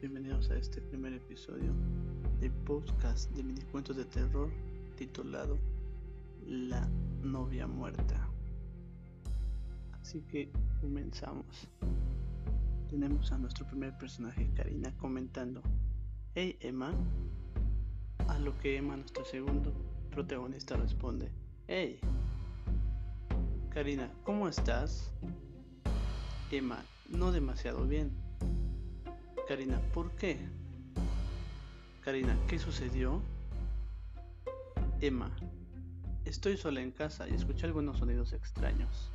Bienvenidos a este primer episodio de podcast de minicuentos de terror titulado La novia muerta. Así que comenzamos. Tenemos a nuestro primer personaje, Karina, comentando, Hey Emma. A lo que Emma, nuestro segundo protagonista, responde, Hey. Karina, ¿cómo estás? Emma, no demasiado bien. Karina, ¿por qué? Karina, ¿qué sucedió? Emma, estoy sola en casa y escuché algunos sonidos extraños.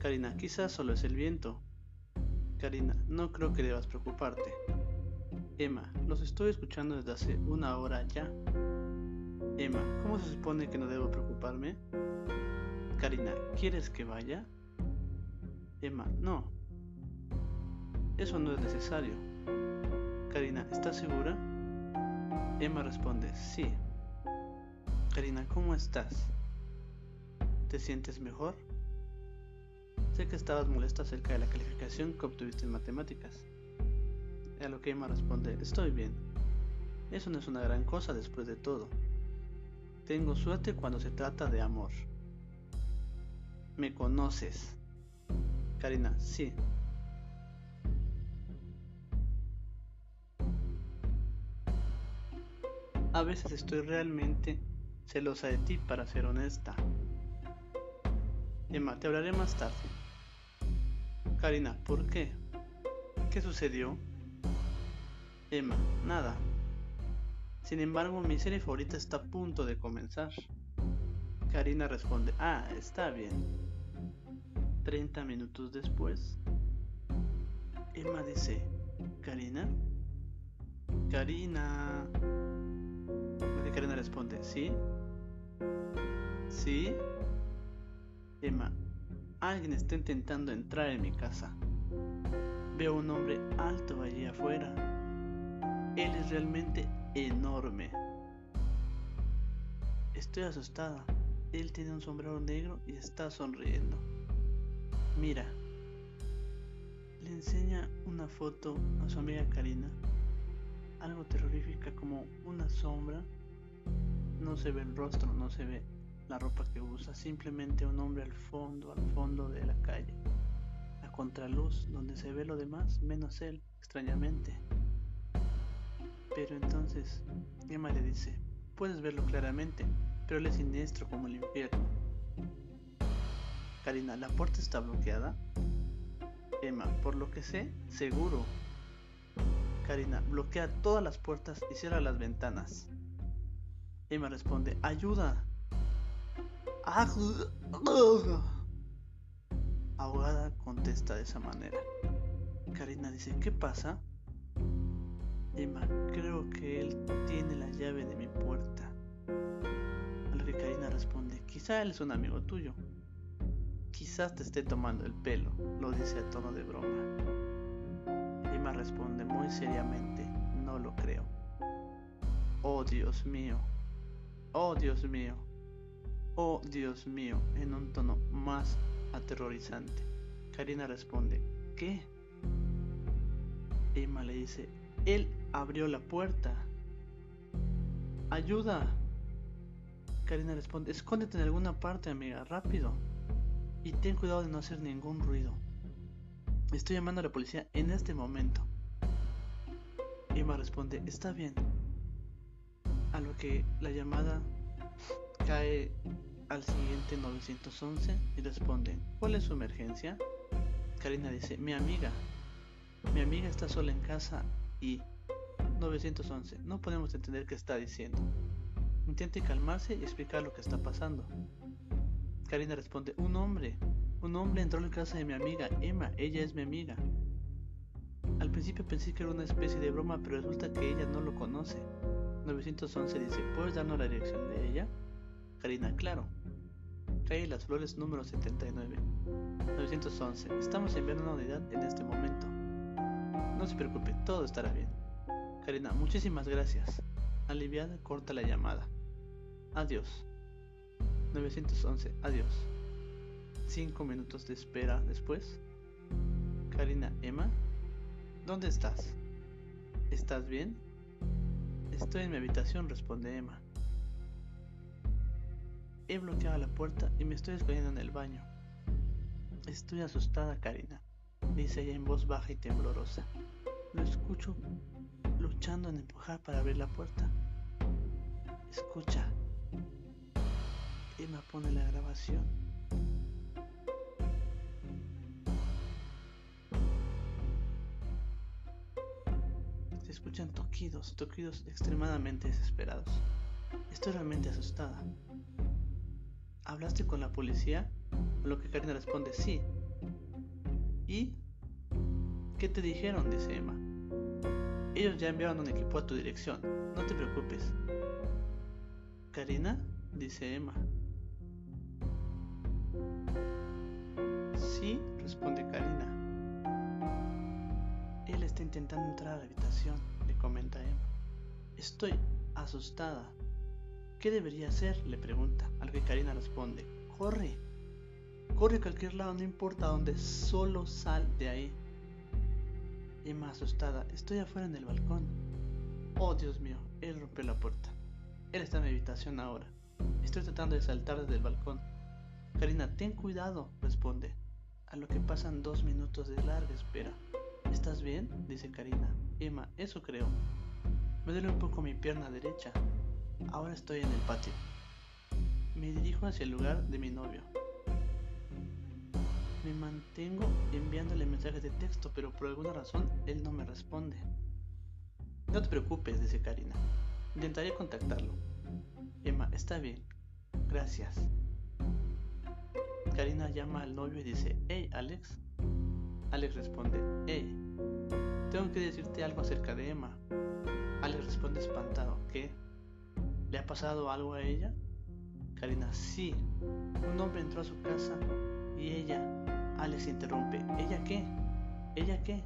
Karina, quizás solo es el viento. Karina, no creo que debas preocuparte. Emma, los estoy escuchando desde hace una hora ya. Emma, ¿cómo se supone que no debo preocuparme? Karina, ¿quieres que vaya? Emma, no, eso no es necesario. Karina, ¿estás segura? Emma responde, sí. Karina, ¿cómo estás? ¿Te sientes mejor? Sé que estabas molesta acerca de la calificación que obtuviste en matemáticas. A lo que Emma responde, estoy bien. Eso no es una gran cosa después de todo. Tengo suerte cuando se trata de amor. ¿Me conoces? Karina, sí. A veces estoy realmente celosa de ti, para ser honesta. Emma, te hablaré más tarde. Karina, ¿por qué? ¿Qué sucedió? Emma, nada. Sin embargo, mi serie favorita está a punto de comenzar. Karina responde, ah, está bien. 30 minutos después, Emma dice, Karina, Karina. Karina responde, ¿sí? ¿Sí? Emma, alguien está intentando entrar en mi casa. Veo un hombre alto allí afuera. Él es realmente enorme. Estoy asustada. Él tiene un sombrero negro y está sonriendo. Mira. Le enseña una foto a su amiga Karina. Algo terrorífica como una sombra no se ve el rostro, no se ve la ropa que usa, simplemente un hombre al fondo, al fondo de la calle. La contraluz, donde se ve lo demás, menos él, extrañamente. Pero entonces, Emma le dice, puedes verlo claramente, pero él es siniestro como el infierno. Karina, ¿la puerta está bloqueada? Emma, por lo que sé, seguro. Karina, bloquea todas las puertas y cierra las ventanas. Emma responde, ayuda. Ahogada contesta de esa manera. Karina dice, ¿qué pasa? Emma, creo que él tiene la llave de mi puerta. A lo que Karina responde, quizá él es un amigo tuyo. Quizás te esté tomando el pelo, lo dice a tono de broma. Emma responde muy seriamente, no lo creo. Oh Dios mío, Oh Dios mío, oh Dios mío, en un tono más aterrorizante. Karina responde, ¿qué? Emma le dice, él abrió la puerta. Ayuda. Karina responde, escóndete en alguna parte, amiga, rápido. Y ten cuidado de no hacer ningún ruido. Estoy llamando a la policía en este momento. Emma responde, está bien, a lo que la llamada cae al siguiente 911 y responde, ¿cuál es su emergencia? Karina dice, mi amiga, mi amiga está sola en casa y 911, no podemos entender qué está diciendo. Intente calmarse y explicar lo que está pasando. Karina responde, un hombre, un hombre entró en la casa de mi amiga, Emma, ella es mi amiga. Al principio pensé que era una especie de broma, pero resulta que ella no lo conoce. 911 dice, ¿puedes darnos la dirección de ella? Karina, claro. Calle Las Flores número 79. 911, estamos enviando una unidad en este momento. No se preocupe, todo estará bien. Karina, muchísimas gracias. Aliviada, corta la llamada. Adiós. 911, adiós. Cinco minutos de espera después. Karina, Emma. ¿Dónde estás? ¿Estás bien? Estoy en mi habitación, responde Emma. He bloqueado la puerta y me estoy escondiendo en el baño. Estoy asustada, Karina, dice ella en voz baja y temblorosa. Lo escucho luchando en empujar para abrir la puerta. Escucha. Emma pone la grabación. Toquidos, extremadamente desesperados. Estoy realmente asustada. ¿Hablaste con la policía? A lo que Karina responde, sí. ¿Y? ¿Qué te dijeron? dice Emma. Ellos ya enviaron un equipo a tu dirección, no te preocupes. ¿Karina? dice Emma. Sí, responde Karina. Él está intentando entrar a la habitación, comenta Emma. Estoy asustada. ¿Qué debería hacer? le pregunta, al que Karina responde, corre. Corre a cualquier lado, no importa dónde, solo sal de ahí. Emma asustada, estoy afuera en el balcón. Oh Dios mío, él rompió la puerta. Él está en mi habitación ahora. Estoy tratando de saltar desde el balcón. Karina, ten cuidado, responde. A lo que pasan dos minutos de larga espera. ¿Estás bien? dice Karina. Emma, eso creo. Me duele un poco mi pierna derecha. Ahora estoy en el patio. Me dirijo hacia el lugar de mi novio. Me mantengo enviándole mensajes de texto, pero por alguna razón él no me responde. No te preocupes, dice Karina. Intentaré contactarlo. Emma, está bien. Gracias. Karina llama al novio y dice, hey Alex. Alex responde, hey, tengo que decirte algo acerca de Emma. Alex responde espantado, ¿qué? ¿Le ha pasado algo a ella? Karina, sí. Un hombre entró a su casa y ella, Alex interrumpe, ¿ella qué? ¿Ella qué?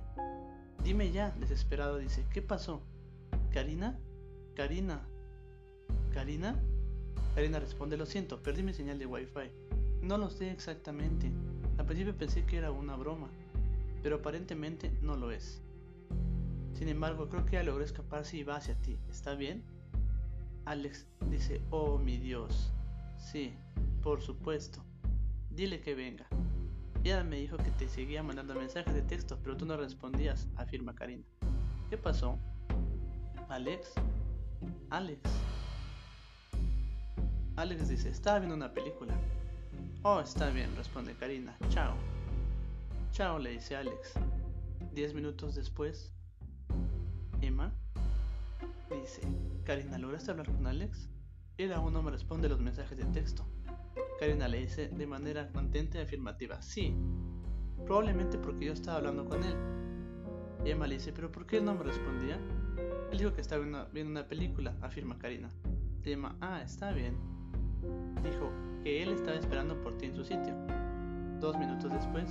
Dime ya, desesperado dice, ¿qué pasó? ¿Karina? Karina. ¿Karina? Karina responde, lo siento, perdí mi señal de wifi. No lo sé exactamente. Al principio pensé que era una broma, pero aparentemente no lo es. Sin embargo, creo que ya logró escaparse y va hacia ti. ¿Está bien? Alex dice, oh mi Dios. Sí, por supuesto. Dile que venga. Ella me dijo que te seguía mandando mensajes de texto, pero tú no respondías, afirma Karina. ¿Qué pasó? Alex. Alex. Alex dice, estaba viendo una película. Oh, está bien, responde Karina. Chao. Chao, le dice Alex. Diez minutos después, Emma dice, Karina, ¿lograste hablar con Alex? Él aún no me responde los mensajes de texto. Karina le dice de manera contenta y afirmativa, sí, probablemente porque yo estaba hablando con él. Emma le dice, pero ¿por qué él no me respondía? Él dijo que estaba viendo una película, afirma Karina. Emma, ah, está bien. Dijo que él estaba esperando por ti en su sitio. Dos minutos después,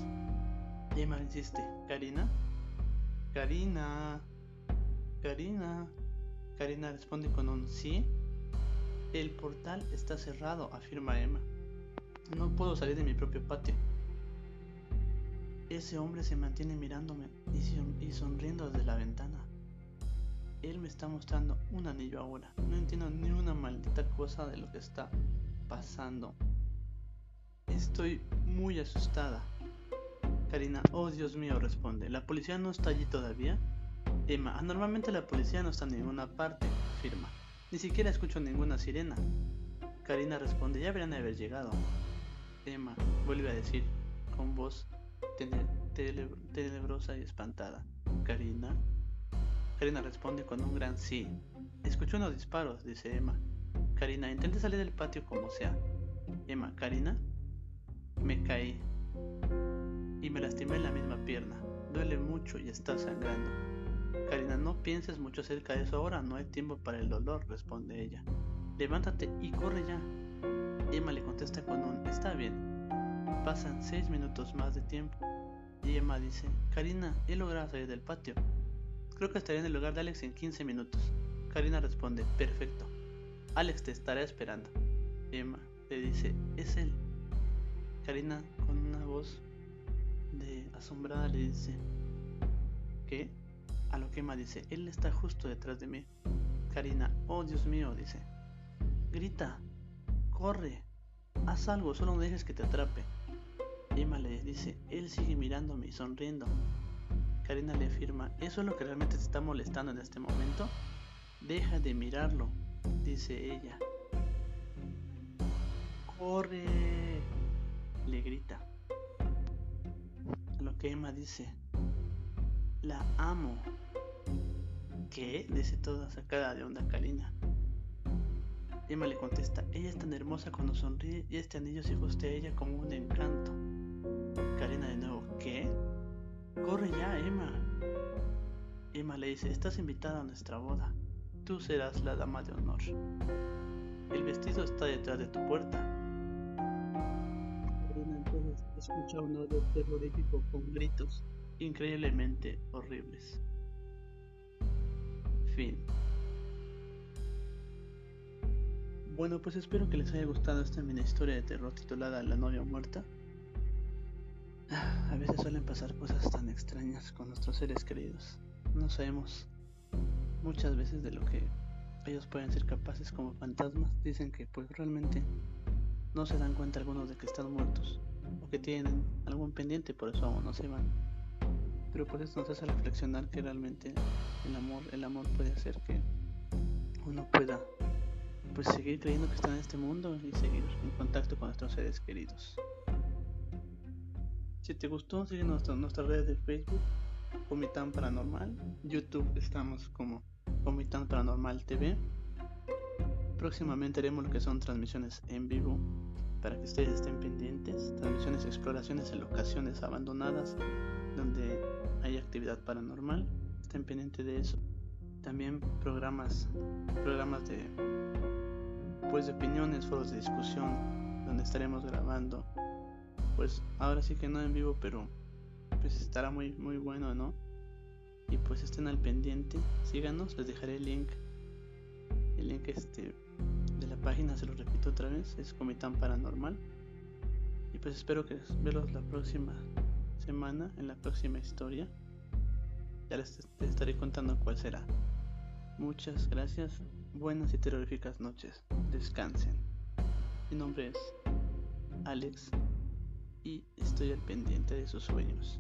Emma insiste, Karina, Karina, Karina. Karina responde con un sí. El portal está cerrado, afirma Emma. No puedo salir de mi propio patio. Ese hombre se mantiene mirándome y, sonriendo desde la ventana. Él me está mostrando un anillo ahora. No entiendo ni una maldita cosa de lo que está pasando. Estoy muy asustada. Karina, oh Dios mío, responde. ¿La policía no está allí todavía? Emma, normalmente la policía no está en ninguna parte, afirma. Ni siquiera escucho ninguna sirena. Karina responde, ya deberían haber llegado. Emma vuelve a decir, con voz tenebrosa y espantada. Karina. Karina responde con un gran sí. Escucho unos disparos, dice Emma. Karina, intente salir del patio como sea. Emma, Karina. Me caí. Me lastimé la misma pierna. Duele mucho y está sangrando. Karina, no pienses mucho acerca de eso ahora, no hay tiempo para el dolor, responde ella. Levántate y corre ya. Emma le contesta con un está bien. Pasan seis minutos más de tiempo. Y Emma dice, Karina, he logrado salir del patio. Creo que estaré en el lugar de Alex en 15 minutos. Karina responde, perfecto. Alex te estará esperando. Emma le dice, es él. Karina, con una voz de asombrada, le dice, ¿qué? A lo que Emma dice, él está justo detrás de mí. Karina, oh Dios mío, dice. Grita, corre, haz algo, solo no dejes que te atrape. Emma le dice, él sigue mirándome y sonriendo. Karina le afirma, ¿eso es lo que realmente te está molestando en este momento? Deja de mirarlo, dice ella. ¡Corre! le grita. Lo que Emma dice, la amo. ¿Qué? dice toda sacada de onda Karina. Emma le contesta, ella es tan hermosa cuando sonríe y este anillo se ajuste a ella como un encanto. Karina de nuevo, ¿qué? Corre ya, Emma. Emma le dice, estás invitada a nuestra boda. Tú serás la dama de honor. El vestido está detrás de tu puerta. Escucha un audio terrorífico con gritos increíblemente horribles. Fin. Bueno, pues espero que les haya gustado esta mini historia de terror titulada La novia muerta. A veces suelen pasar cosas tan extrañas con nuestros seres queridos. No sabemos muchas veces de lo que ellos pueden ser capaces como fantasmas. Dicen que pues realmente no se dan cuenta algunos de que están muertos o que tienen algún pendiente, por eso aún no se van. Pero por eso nos hace reflexionar que realmente el amor, el amor puede hacer que uno pueda pues seguir creyendo que está en este mundo y seguir en contacto con nuestros seres queridos. Si te gustó, sigue nuestra, nuestras redes de Facebook, Comitán Paranormal, YouTube estamos como Comitán Paranormal TV. Próximamente haremos lo que son transmisiones en vivo para que ustedes estén pendientes, transmisiones, exploraciones en locaciones abandonadas donde hay actividad paranormal, estén pendientes de eso. También programas, programas de pues opiniones, foros de discusión, donde estaremos grabando. Pues ahora sí que no en vivo, pero pues estará muy muy bueno, ¿no? Y pues estén al pendiente, síganos, les dejaré el link. El link este de la página, se lo repito otra vez, es Comitán Paranormal. Y pues espero que verlos la próxima semana, en la próxima historia. Ya les estaré contando cuál será. Muchas gracias buenas y terroríficas noches. Descansen. Mi nombre es Alex y estoy al pendiente de sus sueños.